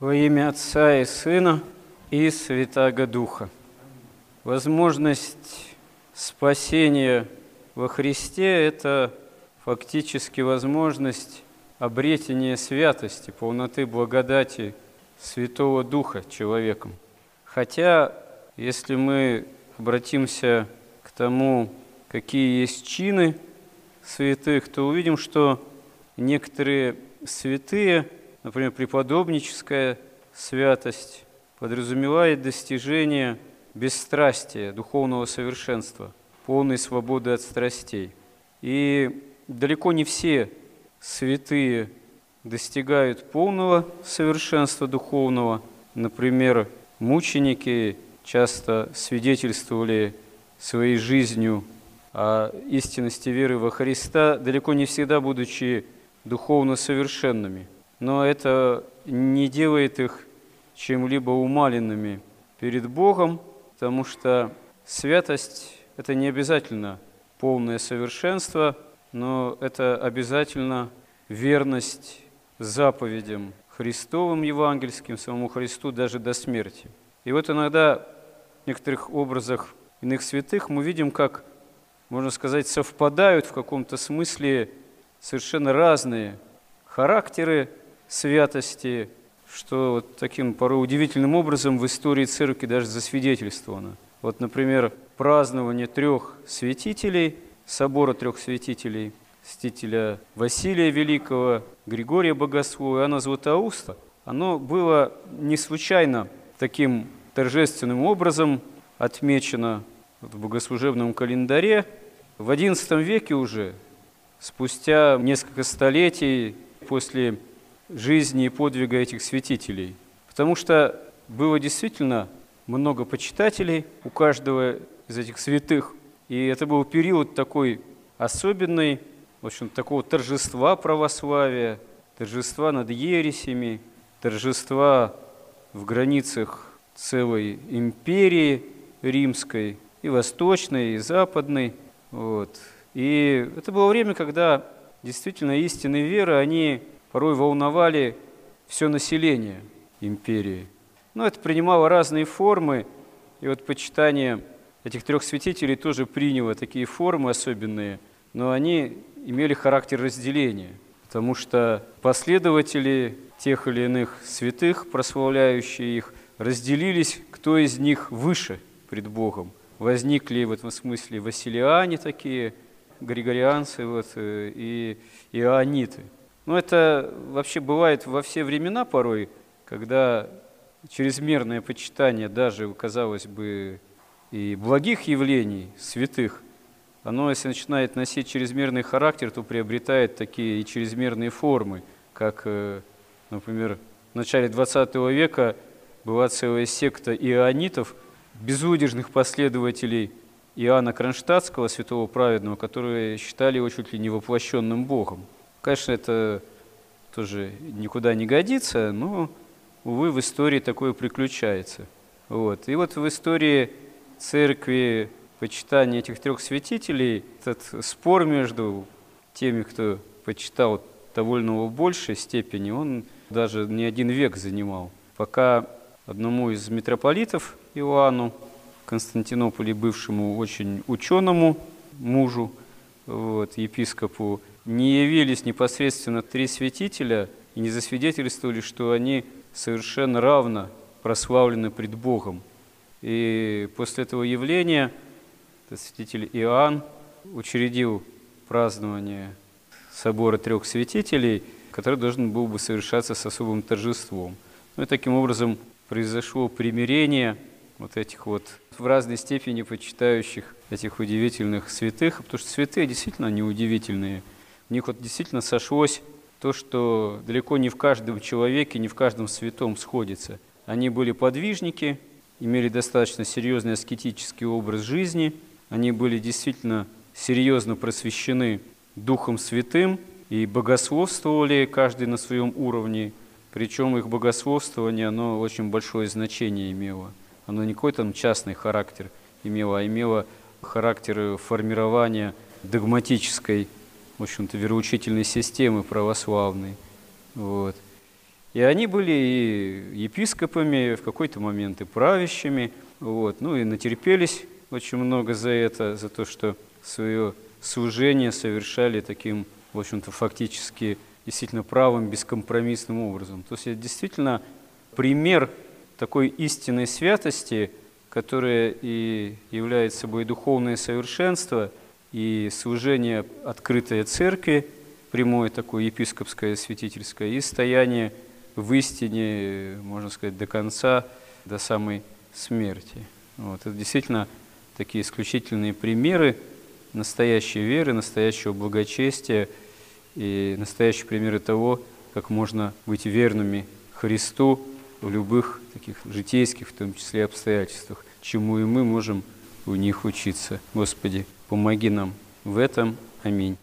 Во имя Отца и Сына и Святаго Духа. Возможность спасения во Христе – это фактически возможность обретения святости, полноты благодати Святого Духа человеком. Хотя, если мы обратимся к тому, какие есть чины святых, то увидим, что некоторые святые – Например, преподобническая святость подразумевает достижение бесстрастия, духовного совершенства, полной свободы от страстей. И далеко не все святые достигают полного совершенства духовного. Например, мученики часто свидетельствовали своей жизнью о истинности веры во Христа, далеко не всегда будучи духовно совершенными – но это не делает их чем-либо умаленными перед Богом, потому что святость – это не обязательно полное совершенство, но это обязательно верность заповедям Христовым евангельским, самому Христу даже до смерти. И вот иногда в некоторых образах иных святых мы видим, как, можно сказать, совпадают в каком-то смысле совершенно разные характеры святости, что вот таким порой удивительным образом в истории церкви даже засвидетельствовано. Вот, например, празднование трех святителей, собора трех святителей, святителя Василия Великого, Григория Богослова и Иоанна Златоуста, оно было не случайно таким торжественным образом отмечено в богослужебном календаре. В XI веке уже, спустя несколько столетий после жизни и подвига этих святителей. Потому что было действительно много почитателей у каждого из этих святых. И это был период такой особенный, в общем, такого торжества православия, торжества над ересями, торжества в границах целой империи римской, и восточной, и западной. Вот. И это было время, когда действительно истинные веры, они порой волновали все население империи. Но это принимало разные формы, и вот почитание этих трех святителей тоже приняло такие формы особенные, но они имели характер разделения, потому что последователи тех или иных святых, прославляющие их, разделились, кто из них выше пред Богом. Возникли в этом смысле василиане такие, григорианцы вот, э, и иоанниты – но это вообще бывает во все времена порой, когда чрезмерное почитание даже, казалось бы, и благих явлений, святых, оно, если начинает носить чрезмерный характер, то приобретает такие и чрезмерные формы, как, э, например, в начале XX века была целая секта иоанитов, безудержных последователей Иоанна Кронштадтского, святого праведного, которые считали его чуть ли не воплощенным Богом. Конечно, это тоже никуда не годится, но, увы, в истории такое приключается. Вот. И вот в истории церкви почитания этих трех святителей, этот спор между теми, кто почитал довольно в большей степени, он даже не один век занимал. Пока одному из митрополитов Иоанну, Константинополе бывшему очень ученому мужу, вот, епископу, не явились непосредственно три святителя и не засвидетельствовали, что они совершенно равно прославлены пред Богом. И после этого явления святитель Иоанн учредил празднование собора трех святителей, который должен был бы совершаться с особым торжеством. Ну и таким образом произошло примирение вот этих вот в разной степени почитающих этих удивительных святых, потому что святые действительно неудивительные – в них вот действительно сошлось то, что далеко не в каждом человеке, не в каждом святом сходится. Они были подвижники, имели достаточно серьезный аскетический образ жизни, они были действительно серьезно просвещены Духом Святым и богословствовали каждый на своем уровне, причем их богословствование, оно очень большое значение имело. Оно не какой-то там частный характер имело, а имело характер формирования догматической в общем-то, вероучительной системы православной. Вот. И они были и епископами, в какой-то момент и правящими, вот, ну и натерпелись очень много за это, за то, что свое служение совершали таким, в общем-то, фактически действительно правым, бескомпромиссным образом. То есть это действительно пример такой истинной святости, которая и является собой духовное совершенство и служение открытой церкви, прямое такое епископское, святительское, и стояние в истине, можно сказать, до конца, до самой смерти. Вот. Это действительно такие исключительные примеры настоящей веры, настоящего благочестия и настоящие примеры того, как можно быть верными Христу в любых таких житейских, в том числе обстоятельствах, чему и мы можем у них учиться. Господи, помоги нам в этом. Аминь.